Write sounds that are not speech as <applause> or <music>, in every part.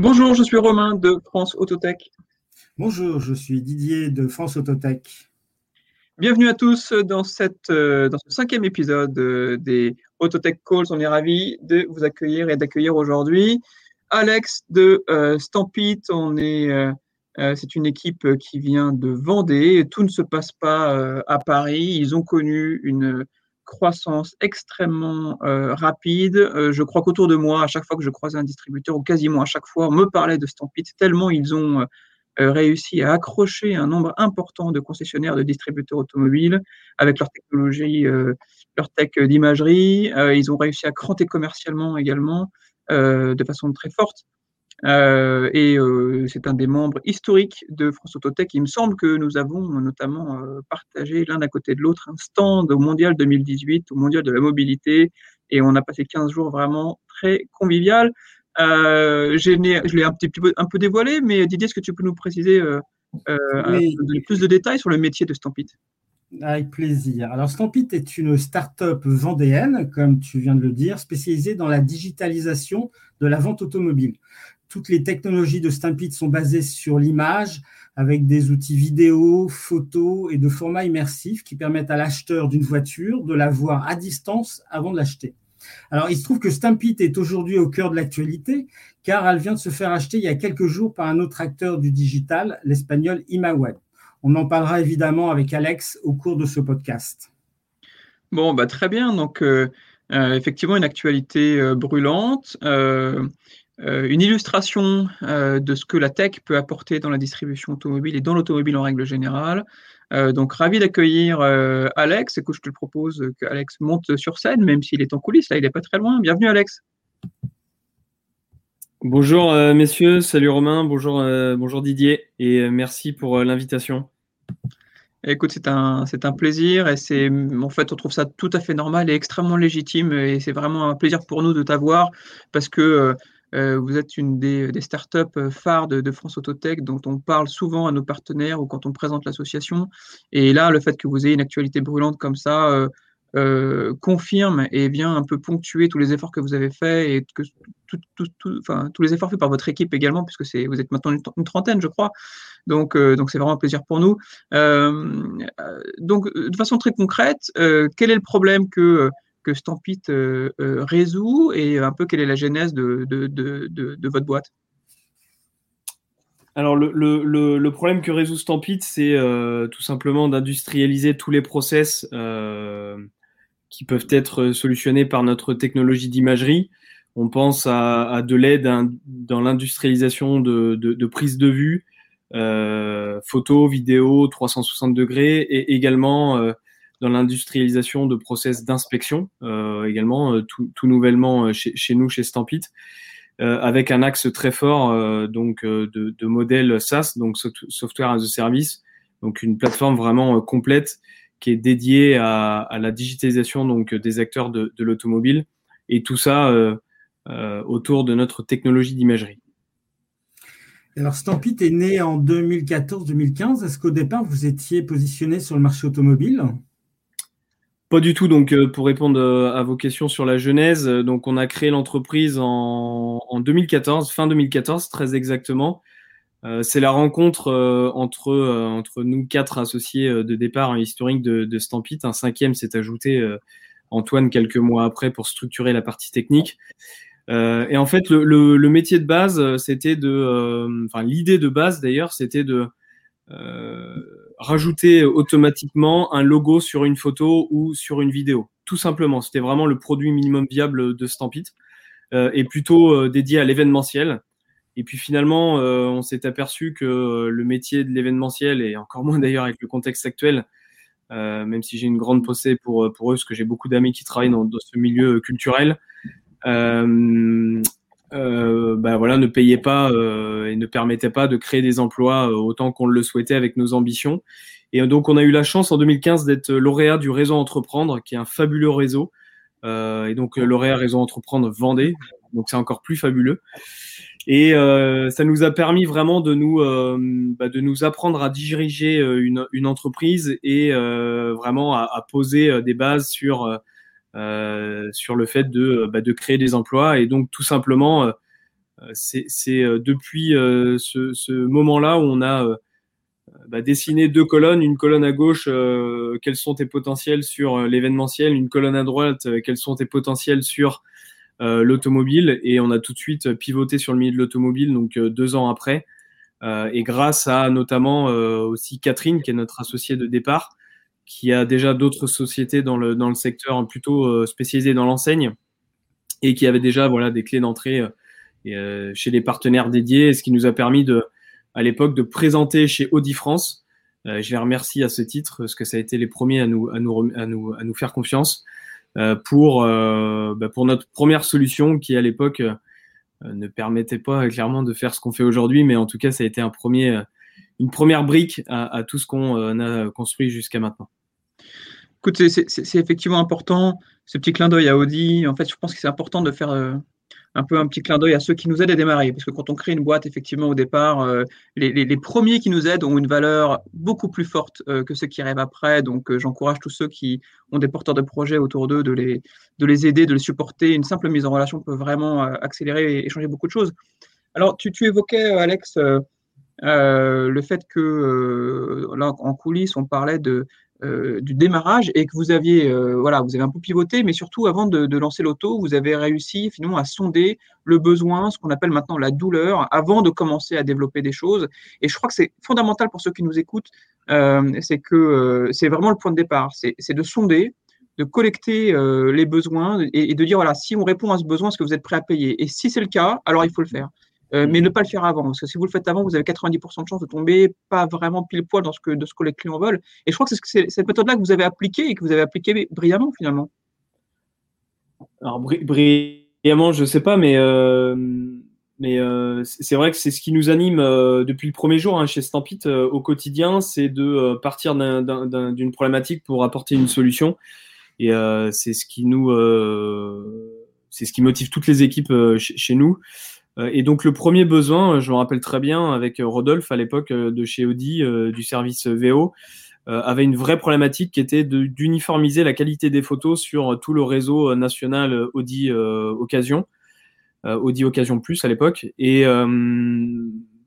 Bonjour, je suis Romain de France Autotech. Bonjour, je suis Didier de France Autotech. Bienvenue à tous dans, cette, euh, dans ce cinquième épisode euh, des Autotech Calls. On est ravis de vous accueillir et d'accueillir aujourd'hui Alex de euh, Stampit. On est, c'est une équipe qui vient de Vendée. Tout ne se passe pas à Paris. Ils ont connu une croissance extrêmement rapide. je crois qu'autour de moi, à chaque fois que je croisais un distributeur, ou quasiment à chaque fois, on me parlait de Stampit, tellement ils ont euh, réussi à accrocher un nombre important de concessionnaires de distributeurs automobiles avec leur technologie, euh, leur tech d'imagerie. Euh, ils ont réussi à cranter commercialement également de façon très forte. Euh, et euh, c'est un des membres historiques de France Autotech. Il me semble que nous avons notamment euh, partagé l'un à côté de l'autre un stand au Mondial 2018, au Mondial de la mobilité, et on a passé 15 jours vraiment très convivial. Je l'ai un petit peu, un peu dévoilé, mais Didier, est-ce que tu peux nous préciser plus de détails sur le métier de Stampit? Avec plaisir. Alors, Stampit est une start-up vendéenne, comme tu viens de le dire, spécialisée dans la digitalisation de la vente automobile. Toutes les technologies de Stampit sont basées sur l'image, avec des outils vidéo, photo et de format immersif qui permettent à l'acheteur d'une voiture de la voir à distance avant de l'acheter. Alors, il se trouve que Stampit est aujourd'hui au cœur de l'actualité, car elle vient de se faire acheter il y a quelques jours par un autre acteur du digital, l'espagnol Imaweb. On en parlera évidemment avec Alex au cours de ce podcast. Bon, bah, très bien. Donc, euh, euh, effectivement, une actualité euh, brûlante. Une illustration de ce que la tech peut apporter dans la distribution automobile et dans l'automobile en règle générale. Euh, donc, ravi d'accueillir euh, Alex. Écoute, je te propose que Alex monte sur scène, même s'il est en coulisses. Là, il n'est pas très loin. Bienvenue, Alex. Bonjour, euh, messieurs. Salut, Romain. Bonjour, bonjour Didier. Et merci pour l'invitation. Écoute, c'est un, c'est un plaisir et c'est, en fait, on trouve ça tout à fait normal et extrêmement légitime et c'est vraiment un plaisir pour nous de t'avoir parce que euh, vous êtes une des, startups euh, phares de, France Autotech dont on parle souvent à nos partenaires ou quand on présente l'association. Et là, le fait que vous ayez une actualité brûlante comme ça euh, confirme et vient un peu ponctuer tous les efforts que vous avez faits et que tous les efforts faits par votre équipe également, puisque vous êtes maintenant une, trentaine, je crois. Donc c'est vraiment un plaisir pour nous. donc, de façon très concrète, quel est le problème que que Stampit euh, euh, résout et un peu quelle est la genèse de, votre boîte? Alors le, problème que résout Stampit, c'est euh, tout simplement d'industrialiser tous les process qui peuvent être solutionnés par notre technologie d'imagerie. On pense à, de l'aide dans l'industrialisation de, de, prise de vue, photo, vidéo, 360 degrés, et également dans l'industrialisation de process d'inspection, euh, également euh, tout, tout, nouvellement euh, chez, chez, nous, chez Stampit, euh, avec un axe très fort euh, donc de, de, modèle SaaS, donc Software as a Service, donc une plateforme vraiment complète qui est dédiée à, à, la digitalisation donc des acteurs de, de l'automobile et tout ça autour de notre technologie d'imagerie. Alors, Stampit est né en 2014-2015. Est-ce qu'au départ, vous étiez positionné sur le marché automobile? Pas du tout. Donc, euh, pour répondre euh, à vos questions sur la genèse, euh, donc on a créé l'entreprise en, en, 2014, fin 2014, très exactement. c'est la rencontre entre entre nous quatre associés de départ historique de, de Stampit. Un cinquième s'est ajouté, Antoine, quelques mois après pour structurer la partie technique. et en fait, le, le, le métier de base, c'était de, enfin l'idée de base d'ailleurs, c'était de rajouter automatiquement un logo sur une photo ou sur une vidéo. Tout simplement, c'était vraiment le produit minimum viable de Stampit euh, et plutôt euh, dédié à l'événementiel. Et puis finalement, euh, on s'est aperçu que le métier de l'événementiel, et encore moins d'ailleurs avec le contexte actuel, même si j'ai une grande pensée pour, pour eux, parce que j'ai beaucoup d'amis qui travaillent dans, ce milieu culturel, euh, bah voilà, ne payait pas euh, et ne permettait pas de créer des emplois euh, autant qu'on le souhaitait avec nos ambitions. Et donc, on a eu la chance en 2015 d'être lauréat du réseau Entreprendre, qui est un fabuleux réseau. Euh, et donc, lauréat réseau Entreprendre Vendée. Donc, c'est encore plus fabuleux. Et euh, ça nous a permis vraiment de nous, bah, de nous apprendre à diriger une, une entreprise et vraiment à, à, poser des bases sur euh, sur le fait de, bah, de créer des emplois. Et donc tout simplement euh, c'est depuis ce, moment-là où on a bah, dessiner deux colonnes, une colonne à gauche, euh, quels sont tes potentiels sur euh, l'événementiel, une colonne à droite, euh, quels sont tes potentiels sur l'automobile, et on a tout de suite pivoté sur le milieu de l'automobile, donc deux ans après, et grâce à notamment aussi Catherine, qui est notre associée de départ, qui a déjà d'autres sociétés dans le, dans le secteur plutôt spécialisé dans l'enseigne, et qui avait déjà voilà, des clés d'entrée chez les partenaires dédiés, ce qui nous a permis de à l'époque de présenter chez Audi France. Euh, je les remercie à ce titre parce que ça a été les premiers à nous, à nous, à nous, à nous faire confiance euh, pour, euh, bah, pour notre première solution qui à l'époque ne permettait pas clairement de faire ce qu'on fait aujourd'hui, mais en tout cas ça a été un premier, une première brique à tout ce qu'on a construit jusqu'à maintenant. Écoute, c'est effectivement important, ce petit clin d'œil à Audi. En fait, je pense que c'est important de faire un peu un petit clin d'œil à ceux qui nous aident à démarrer. Parce que quand on crée une boîte, effectivement, au départ, euh, les, premiers qui nous aident ont une valeur beaucoup plus forte euh, que ceux qui arrivent après. Donc, euh, j'encourage tous ceux qui ont des porteurs de projets autour d'eux de les, de les aider, de les supporter. Une simple mise en relation peut vraiment accélérer et, changer beaucoup de choses. Alors, tu, tu évoquais, Alex, le fait que là, en coulisses, on parlait de, euh, du démarrage et que vous aviez, euh, voilà, vous avez un peu pivoté, mais surtout avant de, lancer l'auto, vous avez réussi finalement à sonder le besoin, ce qu'on appelle maintenant la douleur, avant de commencer à développer des choses. Et je crois que c'est fondamental pour ceux qui nous écoutent, euh, c'est que c'est vraiment le point de départ, c'est de sonder, de collecter les besoins et, et, de dire voilà, si on répond à ce besoin, est-ce que vous êtes prêt à payer? Et si c'est le cas, alors il faut le faire. Euh, mais ne pas le faire avant. Parce que si vous le faites avant, vous avez 90% de chance de tomber pas vraiment pile poil dans ce que, de ce que les clients veulent. Et je crois que c'est cette méthode-là que vous avez appliquée et que vous avez appliquée brillamment finalement. Alors, brillamment, je ne sais pas, mais, euh, mais euh, c'est vrai que c'est ce qui nous anime depuis le premier jour hein, chez Stampit au quotidien, c'est de partir d'une problématique pour apporter une solution. Et c'est ce qui nous. c'est ce qui motive toutes les équipes chez nous. Euh, et donc le premier besoin, euh, je me rappelle très bien avec euh, Rodolphe à l'époque de chez Audi, du service VO, avait une vraie problématique qui était d'uniformiser la qualité des photos sur tout le réseau national Audi Occasion, Audi Occasion Plus à l'époque. Et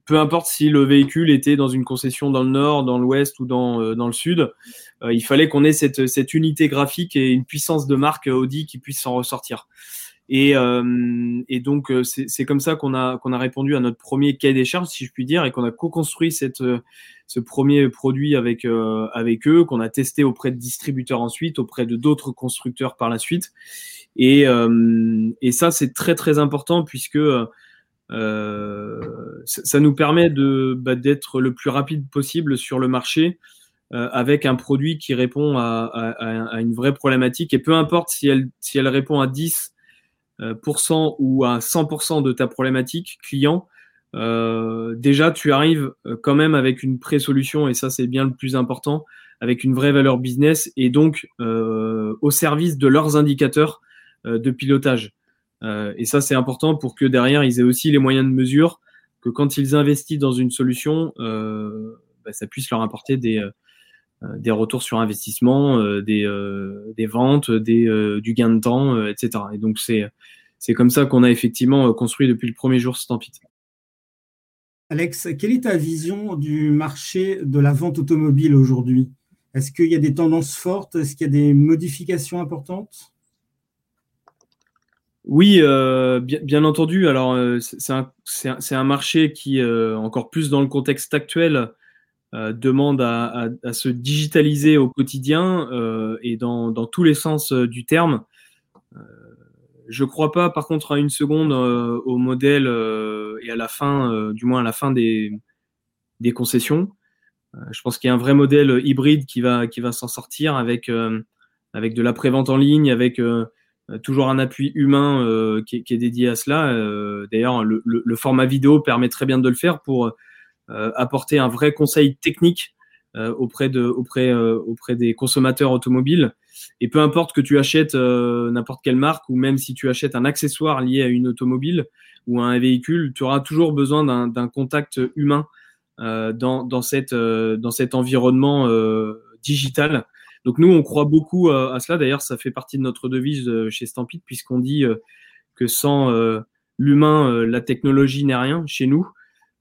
peu importe si le véhicule était dans une concession dans le nord, dans l'ouest ou dans, le sud, il fallait qu'on ait cette, cette unité graphique et une puissance de marque Audi qui puisse s'en ressortir. Et, euh, et donc, euh, c'est comme ça qu'on a, qu'on a répondu à notre premier cahier des charges, si je puis dire, et qu'on a co-construit euh, ce premier produit avec, avec eux, qu'on a testé auprès de distributeurs ensuite, auprès de d'autres constructeurs par la suite. Et, ça, c'est très, très important puisque ça nous permet de bah, d'être le plus rapide possible sur le marché avec un produit qui répond à, à, une vraie problématique. Et peu importe si elle, si elle répond à 10 euh, ou à 100% de ta problématique client, euh, déjà tu arrives euh, quand même avec une pré-solution et ça c'est bien le plus important, avec une vraie valeur business et donc au service de leurs indicateurs de pilotage. et ça c'est important pour que derrière ils aient aussi les moyens de mesure que quand ils investissent dans une solution, bah, ça puisse leur apporter des, euh, des retours sur investissement, euh, des, euh, des ventes, des, du gain de temps, etc. Et donc c'est c'est comme ça qu'on a effectivement construit depuis le premier jour Stampit. Alex, quelle est ta vision du marché de la vente automobile aujourd'hui? Est-ce qu'il y a des tendances fortes? Est-ce qu'il y a des modifications importantes? Oui, bien, bien, entendu. Alors, c'est un, un, marché qui, encore plus dans le contexte actuel, euh, demande à, à, se digitaliser au quotidien euh, et dans, dans, tous les sens euh, du terme. je crois pas, par contre, à une seconde au modèle et à la fin, du moins à la fin des, des concessions. je pense qu'il y a un vrai modèle hybride qui va, qui va s'en sortir avec, avec de la prévente en ligne, avec toujours un appui humain qui, qui, est dédié à cela. D'ailleurs, le, le, le, format vidéo permet très bien de le faire pour euh, apporter un vrai conseil technique euh, auprès, de, auprès, euh, auprès des consommateurs automobiles. Et peu importe que tu achètes n'importe quelle marque ou même si tu achètes un accessoire lié à une automobile ou à un véhicule, tu auras toujours besoin d'un contact humain dans, dans, cette, dans cet environnement digital. Donc nous, on croit beaucoup à cela. D'ailleurs, ça fait partie de notre devise chez Stampede puisqu'on dit que sans l'humain, la technologie n'est rien chez nous.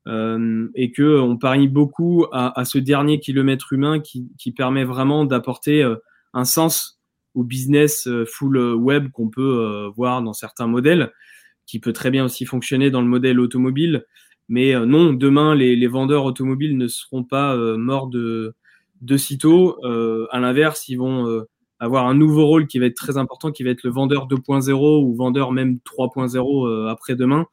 Et que on parie beaucoup à, ce dernier kilomètre humain qui, qui permet vraiment d'apporter un sens au business full web qu'on peut voir dans certains modèles, qui peut très bien aussi fonctionner dans le modèle automobile. Mais non, demain, les, les, vendeurs automobiles ne seront pas morts de, de sitôt. à l'inverse, ils vont avoir un nouveau rôle qui va être très important, qui va être le vendeur 2.0 ou vendeur même 3.0 euh, après-demain,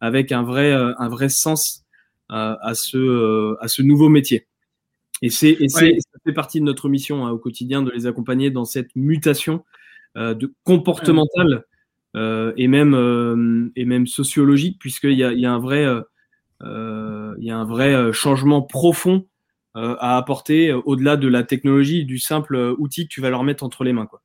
avec un vrai, euh, un vrai sens euh, à, ce, à ce nouveau métier. Et, c'est, ça fait partie de notre mission hein, au quotidien de les accompagner dans cette mutation de comportementale et même et même sociologique, puisqu'il y a, il y a un vrai il y a un vrai changement profond euh, à apporter euh, au-delà de la technologie, du simple euh, outil que tu vas leur mettre entre les mains. Quoi.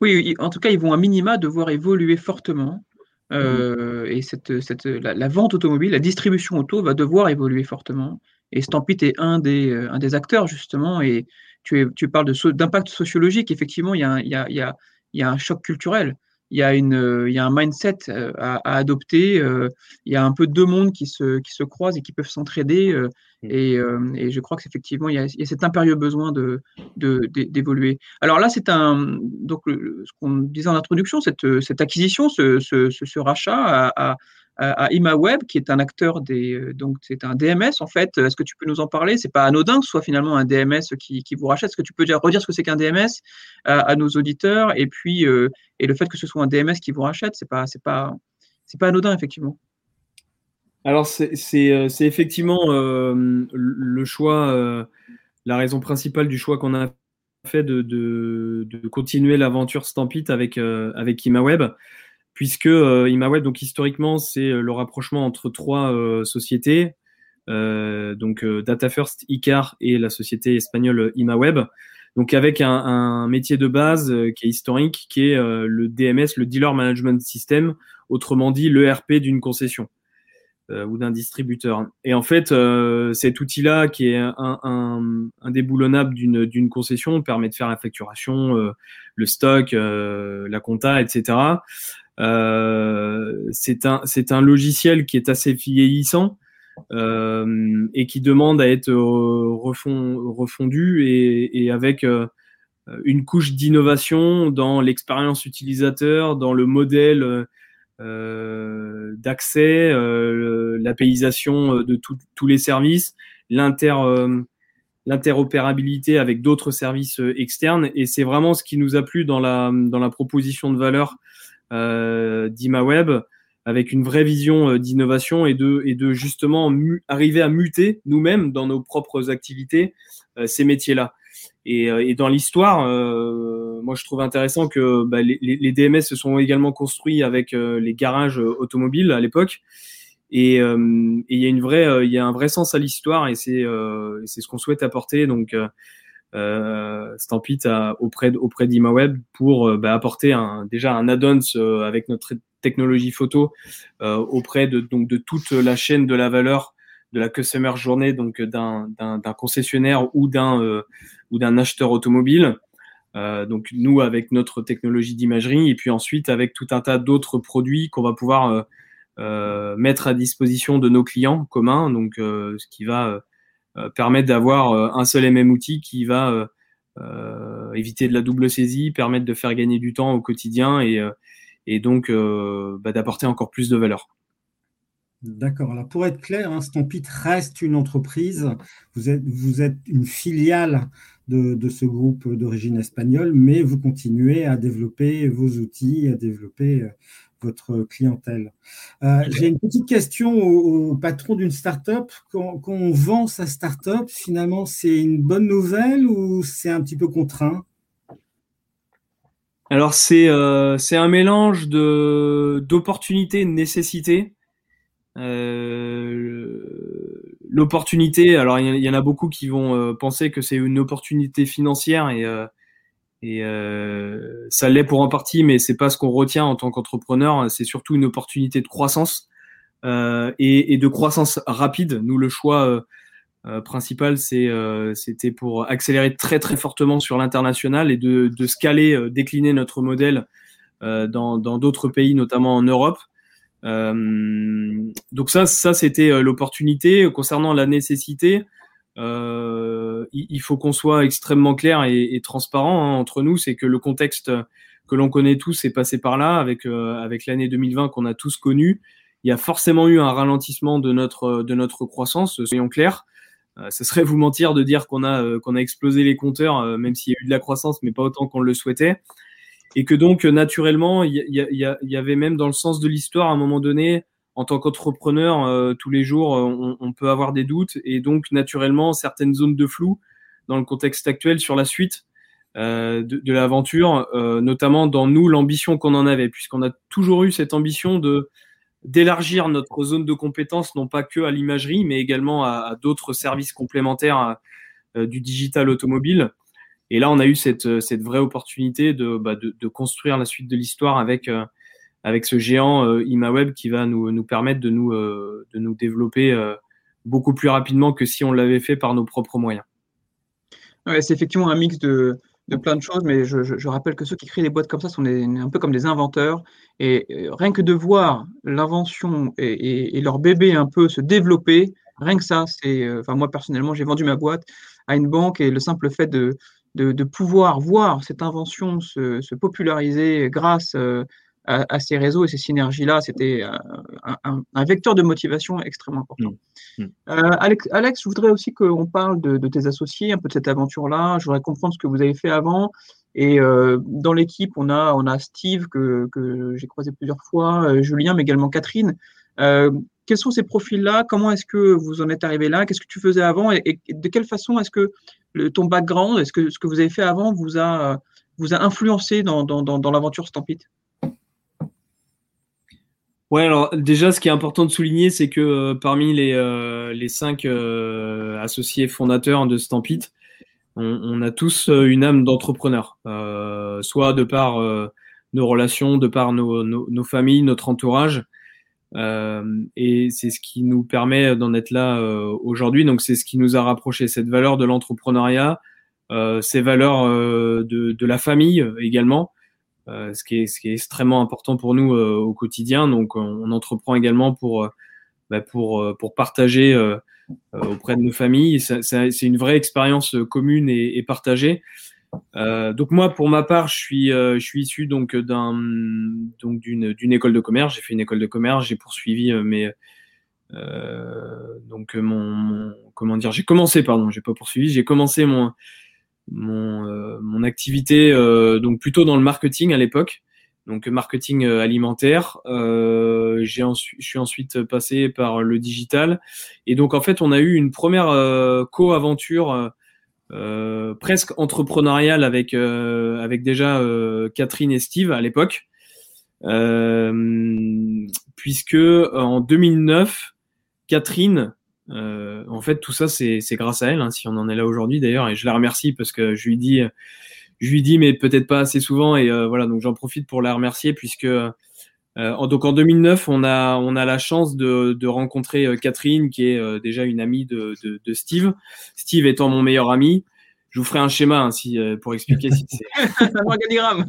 Oui, en tout cas, ils vont à minima devoir évoluer fortement. Mmh. Et cette, cette, la, vente automobile, la distribution auto va devoir évoluer fortement. Et Stampit est un des, un des acteurs, justement. Et tu, es, tu parles d'impact sociologique. Effectivement, il y, y il y a un choc culturel il y a, une, il y a un mindset à, à adopter. il y a un peu deux mondes qui se, qui se croisent et qui peuvent s'entraider. Mmh. Et, et, je crois qu'effectivement, il, il, y a cet impérieux besoin de, d'évoluer. Alors là, c'est un, donc, ce qu'on disait en introduction, cette, cette acquisition, ce, ce, ce rachat a, à ImaWeb, qui est un acteur des, euh, donc c'est un DMS en fait. Est-ce que tu peux nous en parler? C'est pas anodin que ce soit finalement un DMS qui, vous rachète. Est-ce que tu peux dire, redire ce que c'est qu'un DMS à, nos auditeurs? Et puis euh, et le fait que ce soit un DMS qui vous rachète, c'est pas c'est pas c'est pas anodin effectivement. Alors c'est c'est euh, effectivement le choix, la raison principale du choix qu'on a fait de, de, de continuer l'aventure Stampit avec avec ImaWeb puisque euh, ImaWeb, donc historiquement, c'est euh, le rapprochement entre trois euh, sociétés, donc Data First, Icar et la société espagnole ImaWeb. Donc avec un, un métier de base qui est historique, qui est le DMS, le Dealer Management System, autrement dit l'ERP d'une concession. Euh, ou d'un distributeur. Et en fait, euh, cet outil-là, qui est un, un, indéboulonnable d'une concession, permet de faire la facturation, euh, le stock, la compta, etc. c'est un, un logiciel qui est assez vieillissant et qui demande à être refond, refondu et, et avec une couche d'innovation dans l'expérience utilisateur, dans le modèle euh, d'accès, euh, l'apéisation euh, de tous les services, l'inter l'interopérabilité avec d'autres services externes. Et c'est vraiment ce qui nous a plu dans la, dans la proposition de valeur euh, d'ImaWeb, avec une vraie vision d'innovation et de, justement arriver à muter nous-mêmes dans nos propres activités ces métiers-là. Et, et, dans l'histoire, moi, je trouve intéressant que bah, les, DMS se sont également construits avec euh, les garages euh, automobiles à l'époque. Et euh, il y a y a un vrai sens à l'histoire et c'est c'est ce qu'on souhaite apporter. Donc euh, Stampit auprès auprès d'ImaWeb pour bah, apporter un, déjà un add-ons avec notre technologie photo auprès de donc de toute la chaîne de la valeur de la customer journée donc d'un concessionnaire ou d'un ou d'un acheteur automobile euh, donc nous avec notre technologie d'imagerie et puis ensuite avec tout un tas d'autres produits qu'on va pouvoir euh, euh, mettre à disposition de nos clients communs. Donc ce qui va permettre d'avoir un seul et même outil qui va éviter de la double saisie, permettre de faire gagner du temps au quotidien et, donc bah, d'apporter encore plus de valeur. D'accord. Alors pour être clair, hein, Stampit reste une entreprise. Vous êtes, vous êtes une filiale de, ce groupe d'origine espagnole, mais vous continuez à développer vos outils, à développer euh, votre clientèle. Euh, j'ai une petite question au, patron d'une startup. Quand, quand on vend sa startup, finalement, c'est une bonne nouvelle ou c'est un petit peu contraint? Alors c'est euh, un mélange d'opportunités et de nécessités. Euh, l'opportunité, alors il y, en a beaucoup qui vont euh, penser que c'est une opportunité financière et, et euh, ça l'est pour en partie, mais c'est pas ce qu'on retient en tant qu'entrepreneur. C'est surtout une opportunité de croissance et, et, de croissance rapide. Nous, le choix principal, c'est c'était pour accélérer très très fortement sur l'international et de, de scaler, décliner notre modèle dans d'autres pays, notamment en Europe. donc ça, ça c'était l'opportunité. Concernant la nécessité, il, faut qu'on soit extrêmement clair et, transparent hein, entre nous. C'est que le contexte que l'on connaît tous est passé par là, avec avec l'année 2020 qu'on a tous connu. Il y a forcément eu un ralentissement de notre de notre croissance, soyons clairs. Euh, ce serait vous mentir de dire qu'on a, euh, qu'on a explosé les compteurs, euh, même s'il y a eu de la croissance, mais pas autant qu'on le souhaitait. Et que donc, naturellement, il y, y, avait même dans le sens de l'histoire, à un moment donné, en tant qu'entrepreneur, tous les jours, on, on, peut avoir des doutes. Et donc, naturellement, certaines zones de flou dans le contexte actuel sur la suite de, de l'aventure, notamment dans nous, l'ambition qu'on en avait, puisqu'on a toujours eu cette ambition de d'élargir notre zone de compétences, non pas que à l'imagerie, mais également à, d'autres services complémentaires euh, du digital automobile. Et là, on a eu cette, cette vraie opportunité de, bah, de, de, construire la suite de l'histoire avec, euh, avec ce géant euh, ImaWeb qui va nous, permettre de nous, de nous développer beaucoup plus rapidement que si on l'avait fait par nos propres moyens. C'est effectivement un mix de, de plein de choses, mais je, rappelle que ceux qui créent des boîtes comme ça sont un peu comme des inventeurs. Et rien que de voir l'invention et, leur bébé un peu se développer, rien que ça. Euh, enfin, moi personnellement, j'ai vendu ma boîte à une banque et le simple fait de, de, pouvoir voir cette invention se, se populariser grâce euh, à, ces réseaux et ces synergies-là, c'était euh, un, vecteur de motivation extrêmement important. Mmh. Mmh. Euh, Alex, je voudrais aussi qu'on parle de, tes associés, un peu de cette aventure-là. Je voudrais comprendre ce que vous avez fait avant. Et euh, dans l'équipe, on a, on a Steve, que, j'ai croisé plusieurs fois, Julien, mais également Catherine. quels sont ces profils-là? Comment est-ce que vous en êtes arrivé là? Qu'est-ce que tu faisais avant? Et, de quelle façon est-ce que le, ton background, est-ce que ce que vous avez fait avant vous a, vous a influencé dans, dans, dans, dans l'aventure Stampede? Ouais, alors déjà, ce qui est important de souligner, c'est que euh, parmi les, euh, les cinq euh, associés fondateurs de Stampit, on, a tous une âme d'entrepreneur, soit de par nos relations, de par nos, nos, familles, notre entourage. et c'est ce qui nous permet d'en être là aujourd'hui. Donc, c'est ce qui nous a rapproché cette valeur de l'entrepreneuriat, ces valeurs de, de la famille également. Euh, ce, qui est, extrêmement important pour nous euh, au quotidien. Donc, on, entreprend également pour, euh, bah, pour, partager auprès de nos familles. C'est une vraie expérience commune et, partagée. Donc moi, pour ma part, je suis, je suis issu donc d'un donc d'une école de commerce. J'ai fait une école de commerce. J'ai poursuivi mes euh, donc mon, comment dire. J'ai commencé, pardon, j'ai pas poursuivi. J'ai commencé mon mon, euh, mon activité euh, donc plutôt dans le marketing à l'époque, donc marketing euh, alimentaire. Euh, j'ai je suis ensuite passé par le digital et donc en fait on a eu une première co-aventure presque entrepreneuriale avec avec déjà Catherine et Steve à l'époque, puisque en 2009 Catherine euh, en fait, tout ça, c'est grâce à elle, hein, si on en est là aujourd'hui d'ailleurs, et je la remercie parce que je lui dis, je lui dis, mais peut-être pas assez souvent, et euh, voilà, donc j'en profite pour la remercier puisque euh, donc en 2009, on a on a la chance de, de rencontrer Catherine, qui est déjà une amie de, de, de, Steve. Steve étant mon meilleur ami. Je vous ferai un schéma hein, si, pour expliquer si c'est <laughs> un organigramme,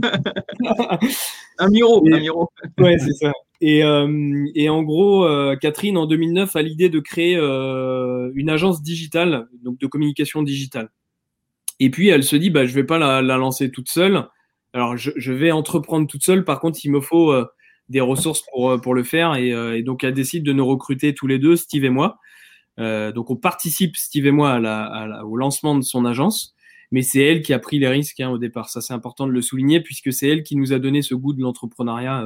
<laughs> un miro, un miro. ouais, c'est ça. Et, euh, et, en gros, euh, Catherine, en 2009, a l'idée de créer euh, une agence digitale, donc de communication digitale. Et puis, elle se dit, bah, je vais pas la, la lancer toute seule. Alors, je, je, vais entreprendre toute seule. Par contre, il me faut euh, des ressources pour, pour le faire. Et, et, donc, elle décide de nous recruter tous les deux, Steve et moi. donc, on participe, Steve et moi, à la, à la, au lancement de son agence. Mais c'est elle qui a pris les risques hein, au départ. Ça, c'est important de le souligner, puisque c'est elle qui nous a donné ce goût de l'entrepreneuriat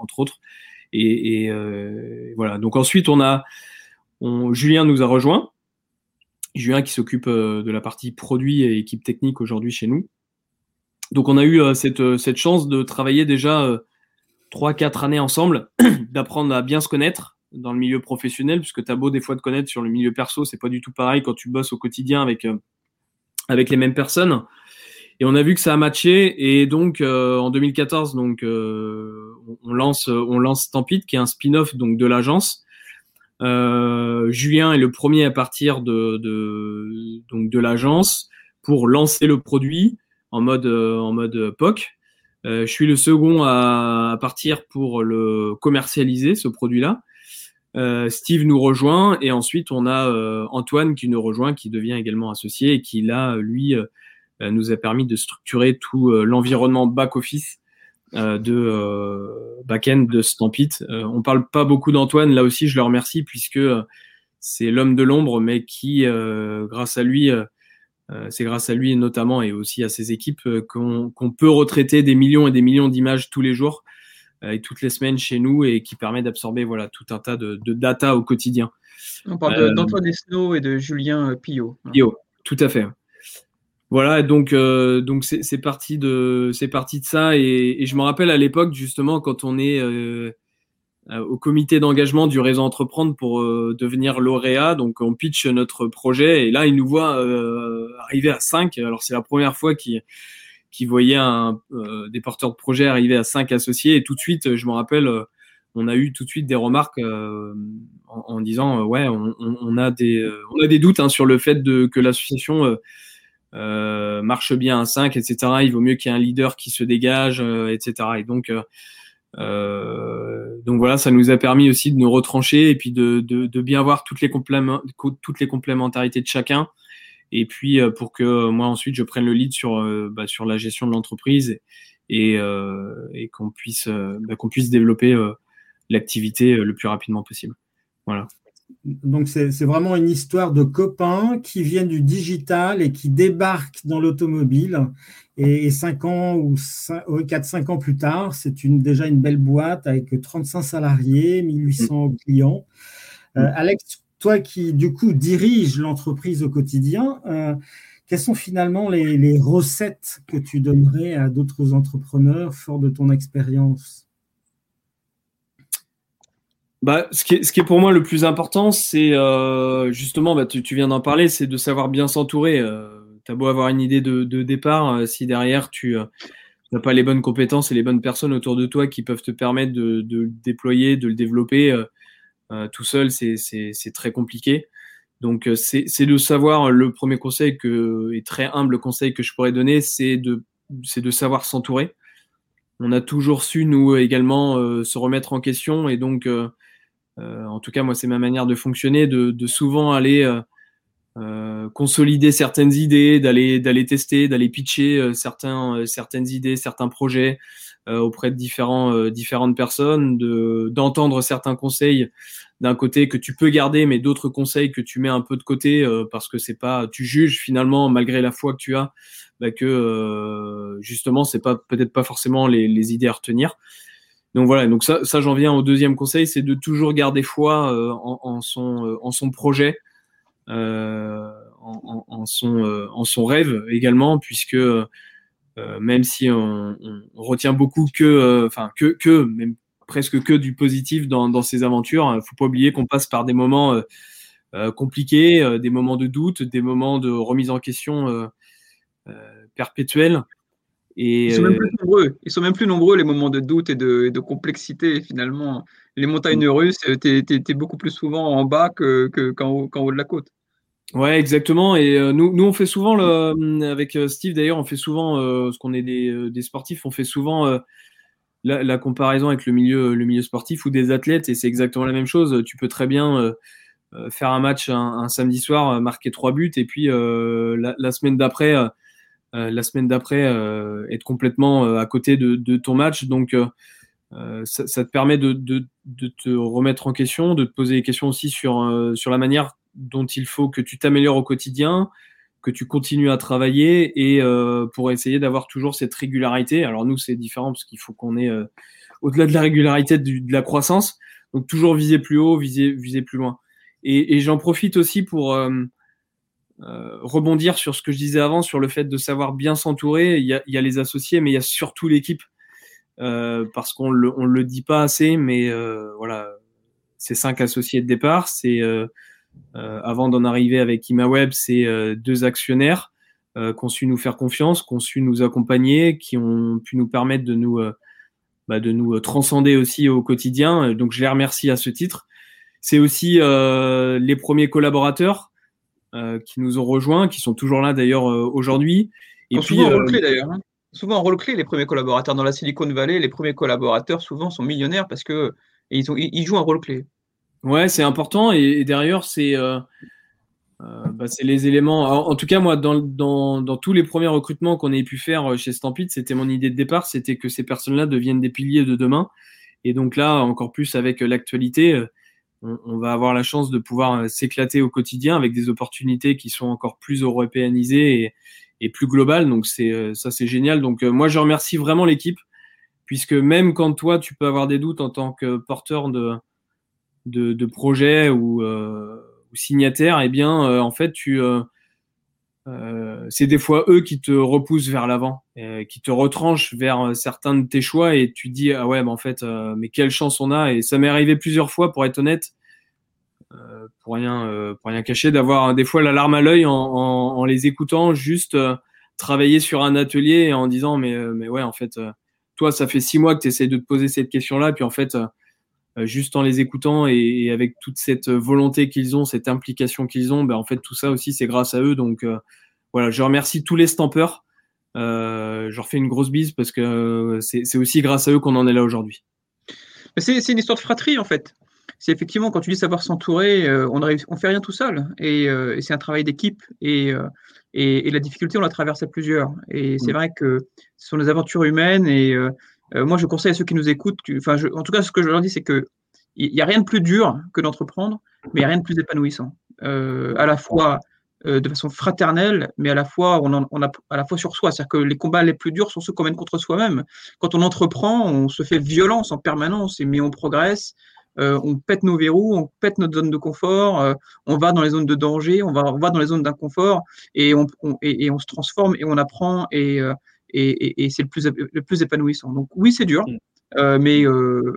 entre autres. Et, euh, voilà. Donc ensuite, on a Julien nous a rejoint. Julien qui s'occupe euh, de la partie produit et équipe technique aujourd'hui chez nous. Donc on a eu euh, cette, chance de travailler déjà trois, quatre années ensemble, <clears throat> d'apprendre à bien se connaître dans le milieu professionnel, puisque tu as beau des fois de connaître sur le milieu perso, c'est pas du tout pareil quand tu bosses au quotidien avec, les mêmes personnes. Et on a vu que ça a matché. Et donc en 2014, donc on lance on lance Stampede, qui est un spin-off donc de l'agence. Euh, Julien est le premier à partir de, donc de l'agence pour lancer le produit en mode en mode POC. je suis le second à, partir pour le commercialiser, ce produit-là. Steve nous rejoint et ensuite on a Antoine qui nous rejoint, qui devient également associé et qui là, lui, nous a permis de structurer tout l'environnement back-office de back-end de Stampit. on parle pas beaucoup d'Antoine, là aussi je le remercie puisque c'est l'homme de l'ombre, mais qui, grâce à lui, euh, c'est grâce à lui notamment et aussi à ses équipes euh, qu'on peut retraiter des millions et des millions d'images tous les jours euh, et toutes les semaines chez nous et qui permet d'absorber voilà tout un tas de, data au quotidien. On parle d'Antoine Esnault et de Julien Pillot. Pillot, tout à fait. Voilà, donc donc c'est parti de c'est parti de ça et, je me rappelle à l'époque justement quand on est euh, au comité d'engagement du réseau entreprendre pour euh, devenir lauréat. Donc on pitch notre projet et là il nous voit euh, arriver à 5. Alors c'est la première fois qu'il qui voyait un, des porteurs de projet arriver à 5 associés et tout de suite, je me rappelle, on a eu tout de suite des remarques en, disant ouais on, on, a des on a des doutes hein, sur le fait de que l'association marche bien à 5 etc il vaut mieux qu'il y ait un leader qui se dégage etc et donc euh, donc voilà, ça nous a permis aussi de nous retrancher et puis de, de, bien voir toutes les, toutes les complémentarités de chacun. Et puis euh, pour que moi ensuite je prenne le lead sur, euh, bah, sur la gestion de l'entreprise et, et qu'on puisse, bah, qu'on puisse développer l'activité le plus rapidement possible. Voilà. Donc c'est vraiment une histoire de copains qui viennent du digital et qui débarquent dans l'automobile. Et, cinq ans ou 4-5 ans plus tard, c'est une, déjà une belle boîte avec 35 salariés, 1800 mm. clients. Euh, mm. Alex, toi qui du coup dirige l'entreprise au quotidien, euh, quelles sont finalement les, les recettes que tu donnerais à d'autres entrepreneurs fort de ton expérience? Bah, ce, qui est, ce qui est pour moi le plus important, c'est euh, justement, bah, tu, tu viens d'en parler, c'est de savoir bien s'entourer. Euh, beau avoir une idée de, de départ, euh, si derrière tu euh, n'as pas les bonnes compétences et les bonnes personnes autour de toi qui peuvent te permettre de, de le déployer, de le développer euh, tout seul, c'est très compliqué. Donc c'est de savoir, le premier conseil que, et très humble conseil que je pourrais donner, c'est de, de savoir s'entourer. On a toujours su, nous également, se remettre en question et donc euh, en tout cas, moi, c'est ma manière de fonctionner, de, souvent aller euh, euh, consolider certaines idées, d'aller tester, d'aller pitcher certaines idées, certains projets auprès de différentes personnes, de d'entendre certains conseils d'un côté que tu peux garder, mais d'autres conseils que tu mets un peu de côté parce que c'est pas, tu juges finalement malgré la foi que tu as, bah, que justement c'est pas peut-être pas forcément les, idées à retenir. Donc voilà, donc ça, ça j'en viens au deuxième conseil, c'est de toujours garder foi euh, en, son, euh, en son projet, euh, en, son, en son rêve également, puisque même si on, retient beaucoup que, enfin que, que, même presque que du positif dans, dans ces aventures, faut pas oublier qu'on passe par des moments compliqués, des moments de doute, des moments de remise en question perpétuelle. Ils sont, même plus nombreux. Ils sont même plus nombreux les moments de doute et de, de complexité finalement. Les montagnes mm. russes, tu es, beaucoup plus souvent en bas qu'en que, haut, haut, de la côte. Ouais, exactement. Et euh, nous, nous, on fait souvent, le, avec euh, Steve d'ailleurs, on fait souvent, euh, ce qu'on est des, des, sportifs, on fait souvent la, la, comparaison avec le milieu, le milieu sportif ou des athlètes, et c'est exactement la même chose. Tu peux très bien faire un match un, un samedi soir, marquer trois buts, et puis la, la, semaine d'après euh, la semaine d'après euh, être complètement euh, à côté de, de, ton match. Donc, ça, ça, te permet de, de, de, te remettre en question, de te poser des questions aussi sur, sur la manière dont il faut que tu t'améliores au quotidien, que tu continues à travailler et euh, pour essayer d'avoir toujours cette régularité. Alors nous, c'est différent parce qu'il faut qu'on ait euh, au-delà de la régularité de, de, la croissance, donc toujours viser plus haut, viser, viser plus loin. Et, et j'en profite aussi pour euh, euh, rebondir sur ce que je disais avant, sur le fait de savoir bien s'entourer. Il y a, y a les associés, mais il y a surtout l'équipe, euh, parce qu'on le, on le dit pas assez, mais euh, voilà, c'est cinq associés de départ. C'est euh, euh, avant d'en arriver avec ImaWeb, c'est deux actionnaires qui ont su nous faire confiance, qui ont su nous accompagner, qui ont pu nous permettre de nous bah, de nous transcender aussi au quotidien. Donc je les remercie à ce titre. C'est aussi les premiers collaborateurs qui nous ont rejoints, qui sont toujours là d'ailleurs euh, aujourd'hui. Et puis, souvent euh, d'ailleurs. Hein. souvent un rôle clé, les premiers collaborateurs. Dans la Silicon Valley, les premiers collaborateurs, souvent, sont millionnaires parce que ils, ont, ils jouent un rôle clé. Ouais, c'est important. Et, derrière, c'est euh, euh, bah, les éléments. En, tout cas, moi, dans, dans, dans tous les premiers recrutements qu'on ait pu faire euh, chez Stampede, c'était mon idée de départ c'était que ces personnes-là deviennent des piliers de demain. Et donc là, encore plus avec l'actualité, on, va avoir la chance de pouvoir s'éclater au quotidien avec des opportunités qui sont encore plus européanisées et, et plus globales. Donc c'est ça, c'est génial. Donc moi, je remercie vraiment l'équipe puisque même quand toi, tu peux avoir des doutes en tant que porteur de, de, de projet ou, euh, ou, signataire, eh bien, euh, en fait, tu, euh, euh, c'est des fois eux qui te repoussent vers l'avant, qui te retranchent vers certains de tes choix et tu dis ah ouais, mais en fait, mais quelle chance on a et ça m'est arrivé plusieurs fois pour être honnête. pour rien, pour rien cacher, d'avoir des fois la larme à l'œil en, les écoutant, juste travailler sur un atelier en disant mais mais ouais en fait toi, ça fait six mois que tu essayes de te poser cette question-là, puis en fait, euh, euh, juste en les écoutant et, avec toute cette volonté qu'ils ont, cette implication qu'ils ont, ben, en fait, tout ça aussi, c'est grâce à eux. Donc, euh, voilà, je remercie tous les stampeurs. je leur fais une grosse bise parce que c'est aussi grâce à eux qu'on en est là aujourd'hui. C'est une histoire de fratrie, en fait. C'est effectivement, quand tu dis savoir s'entourer, on ne on fait rien tout seul. Et, c'est un travail d'équipe. Et, et, la difficulté, on la traverse à plusieurs. Et c'est mm. vrai que ce sont des aventures humaines. Et euh, euh, moi, je conseille à ceux qui nous écoutent, enfin, en tout cas, ce que je leur dis, c'est que il n'y a rien de plus dur que d'entreprendre, mais il n'y a rien de plus épanouissant. Euh, à la fois de façon fraternelle, mais à la fois on, a à la fois sur soi. C'est-à-dire que les combats les plus durs sont ceux qu'on mène contre soi-même. Quand on entreprend, on se fait violence en permanence, mais on progresse. Euh, on pète nos verrous, on pète notre zone de confort, euh, on va dans les zones de danger, on va, dans les zones d'inconfort et on, se transforme et on apprend et, euh, et, c'est le plus, le plus épanouissant. Donc oui, c'est dur, mm. mais,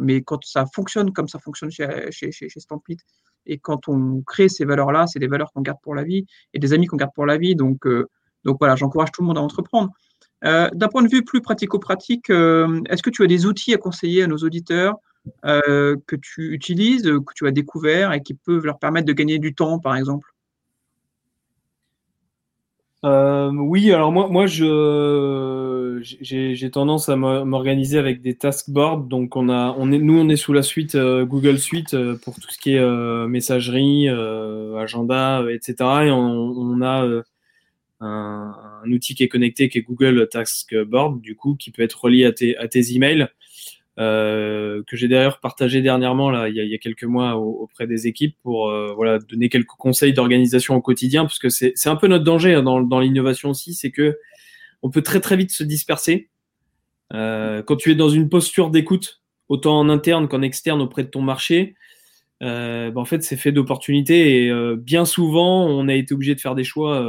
mais quand ça fonctionne comme ça fonctionne chez, chez, chez, Stampede et quand on crée ces valeurs-là, c'est des valeurs qu'on garde pour la vie et des amis qu'on garde pour la vie. Donc, donc voilà, j'encourage tout le monde à entreprendre. D'un point de vue plus pratico-pratique, est-ce que tu as des outils à conseiller à nos auditeurs euh, que tu utilises, que tu as découvert et qui peuvent leur permettre de gagner du temps, par exemple? Euh, oui, alors moi, moi je j'ai tendance à m'organiser avec des task boards. Donc on a, on est, nous on est sous la suite euh, Google Suite pour tout ce qui est messagerie, agenda, etc. Et on, a un, un, outil qui est connecté qui est Google Task Board, du coup, qui peut être relié à tes, à tes emails. Euh, que j'ai d'ailleurs partagé dernièrement là, il, y a, quelques mois auprès des équipes pour euh, voilà, donner quelques conseils d'organisation au quotidien, parce que c'est un peu notre danger hein, dans, l'innovation aussi, c'est que on peut très très vite se disperser. Euh, quand tu es dans une posture d'écoute, autant en interne qu'en externe auprès de ton marché, bah, en fait, c'est fait d'opportunités et bien souvent, on a été obligé de faire des choix,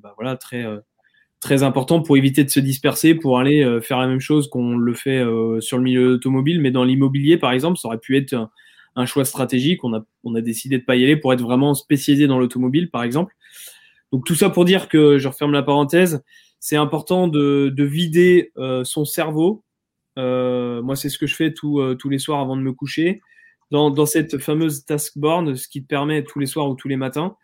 bah, voilà, très très important pour éviter de se disperser, pour aller euh, faire la même chose qu'on le fait euh, sur le milieu automobile. Mais dans l'immobilier, par exemple, ça aurait pu être un, choix stratégique. On a, on a décidé de pas y aller pour être vraiment spécialisé dans l'automobile, par exemple. Donc tout ça pour dire que, je referme la parenthèse, c'est important de, de vider euh, son cerveau. moi, c'est ce que je fais tous les soirs avant de me coucher. Dans, dans cette fameuse taskboard, ce qui te permet tous les soirs ou tous les matins,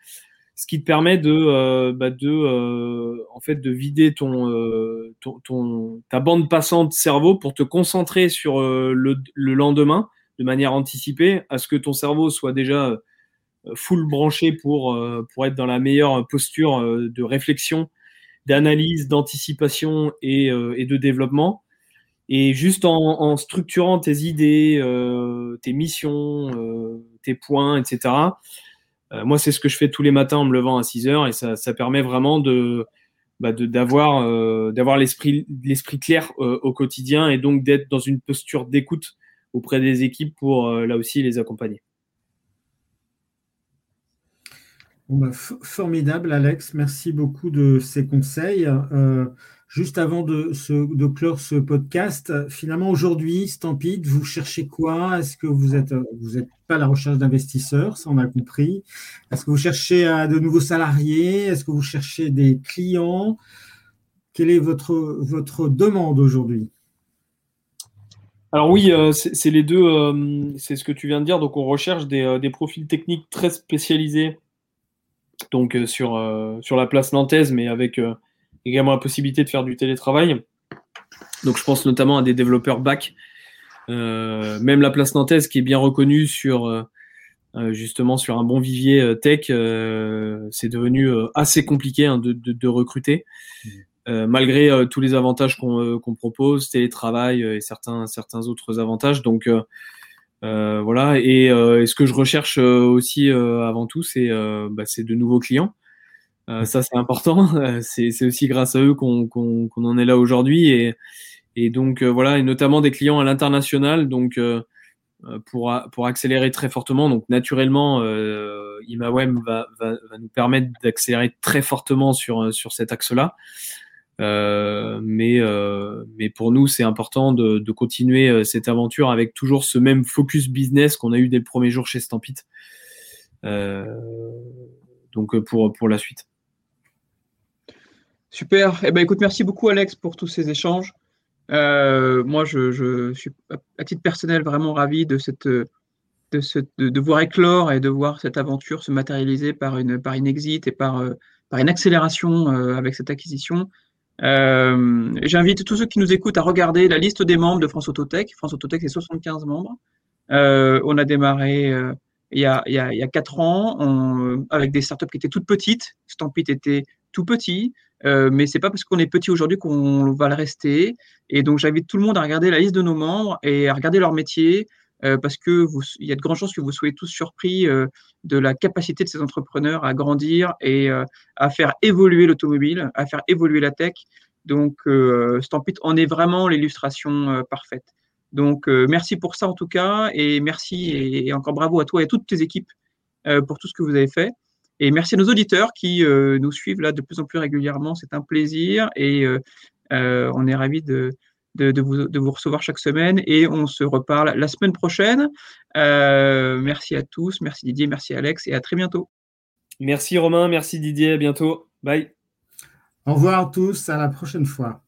ce qui te permet de, euh, bah euh, en fait de vider euh, ton, ta bande passante cerveau pour te concentrer sur le, le, lendemain de manière anticipée à ce que ton cerveau soit déjà full branché pour pour être dans la meilleure posture de réflexion, d'analyse, d'anticipation et, de développement. Et juste en, structurant tes idées, tes missions, tes points, etc moi, c'est ce que je fais tous les matins en me levant à 6 heures et ça, ça permet vraiment de bah, d'avoir euh, d'avoir l'esprit l'esprit clair euh, au quotidien et donc d'être dans une posture d'écoute auprès des équipes pour là aussi les accompagner. Bah, formidable, Alex. Merci beaucoup de ces conseils. Euh, Juste avant de, clore ce podcast, finalement aujourd'hui, Stampede, vous cherchez quoi? Est-ce que vous êtes n'êtes pas à la recherche d'investisseurs, ça on a compris. Est-ce que vous cherchez à de nouveaux salariés? Est-ce que vous cherchez des clients? Quelle est votre votre demande aujourd'hui? Alors oui, euh, c'est les deux, euh, c'est ce que tu viens de dire. Donc on recherche des, euh, des profils techniques très spécialisés, donc sur la place nantaise, mais avec également la possibilité de faire du télétravail. Donc je pense notamment à des développeurs back. même la place nantaise qui est bien reconnue sur justement sur un bon vivier tech, c'est devenu assez compliqué hein, de, de, de, recruter. Mmh. malgré tous les avantages qu'on propose, télétravail et certains, certains autres avantages. Donc, euh, voilà. Et, euh, ce que je recherche euh, aussi avant tout, c'est bah, de nouveaux clients. Ça, c'est important. <laughs> c'est aussi grâce à eux qu'on en est là aujourd'hui. Et, et donc voilà, et notamment des clients à l'international. Donc pour, pour accélérer très fortement. Donc naturellement, euh, ImaWeb va, va, va, nous permettre d'accélérer très fortement sur, sur cet axe-là. Euh, mais, euh, mais pour nous, c'est important de, de, continuer euh, cette aventure avec toujours ce même focus business qu'on a eu dès le premier jour chez Stampit. donc pour, pour la suite. Super. Eh ben, écoute, merci beaucoup Alex pour tous ces échanges. Euh, moi, je, suis à titre personnel vraiment ravi de cette de, ce, de, voir éclore et de voir cette aventure se matérialiser par une par une exit et par par une accélération euh, avec cette acquisition. Euh, J'invite tous ceux qui nous écoutent à regarder la liste des membres de France Autotech. France Autotech, c'est 75 membres. Euh, on a démarré euh, il, y a, il, y a, 4 ans avec des startups qui étaient toutes petites. Stampit était tout petit, euh, mais c'est pas parce qu'on est petit aujourd'hui qu'on va le rester. Et donc, j'invite tout le monde à regarder la liste de nos membres et à regarder leur métier, euh, parce que il y a de grandes chances que vous soyez tous surpris euh, de la capacité de ces entrepreneurs à grandir et à faire évoluer l'automobile, à faire évoluer la tech. Donc, Stampit en est vraiment l'illustration parfaite. Donc, merci pour ça en tout cas, et merci et, encore bravo à toi et à toutes tes équipes pour tout ce que vous avez fait. Et merci à nos auditeurs qui nous suivent là de plus en plus régulièrement. C'est un plaisir et on est ravis de, de, vous, recevoir chaque semaine et on se reparle la semaine prochaine. Euh, merci à tous, merci Didier, merci Alex et à très bientôt. Merci Romain, merci Didier, à bientôt. Bye. Au revoir à tous, à la prochaine fois.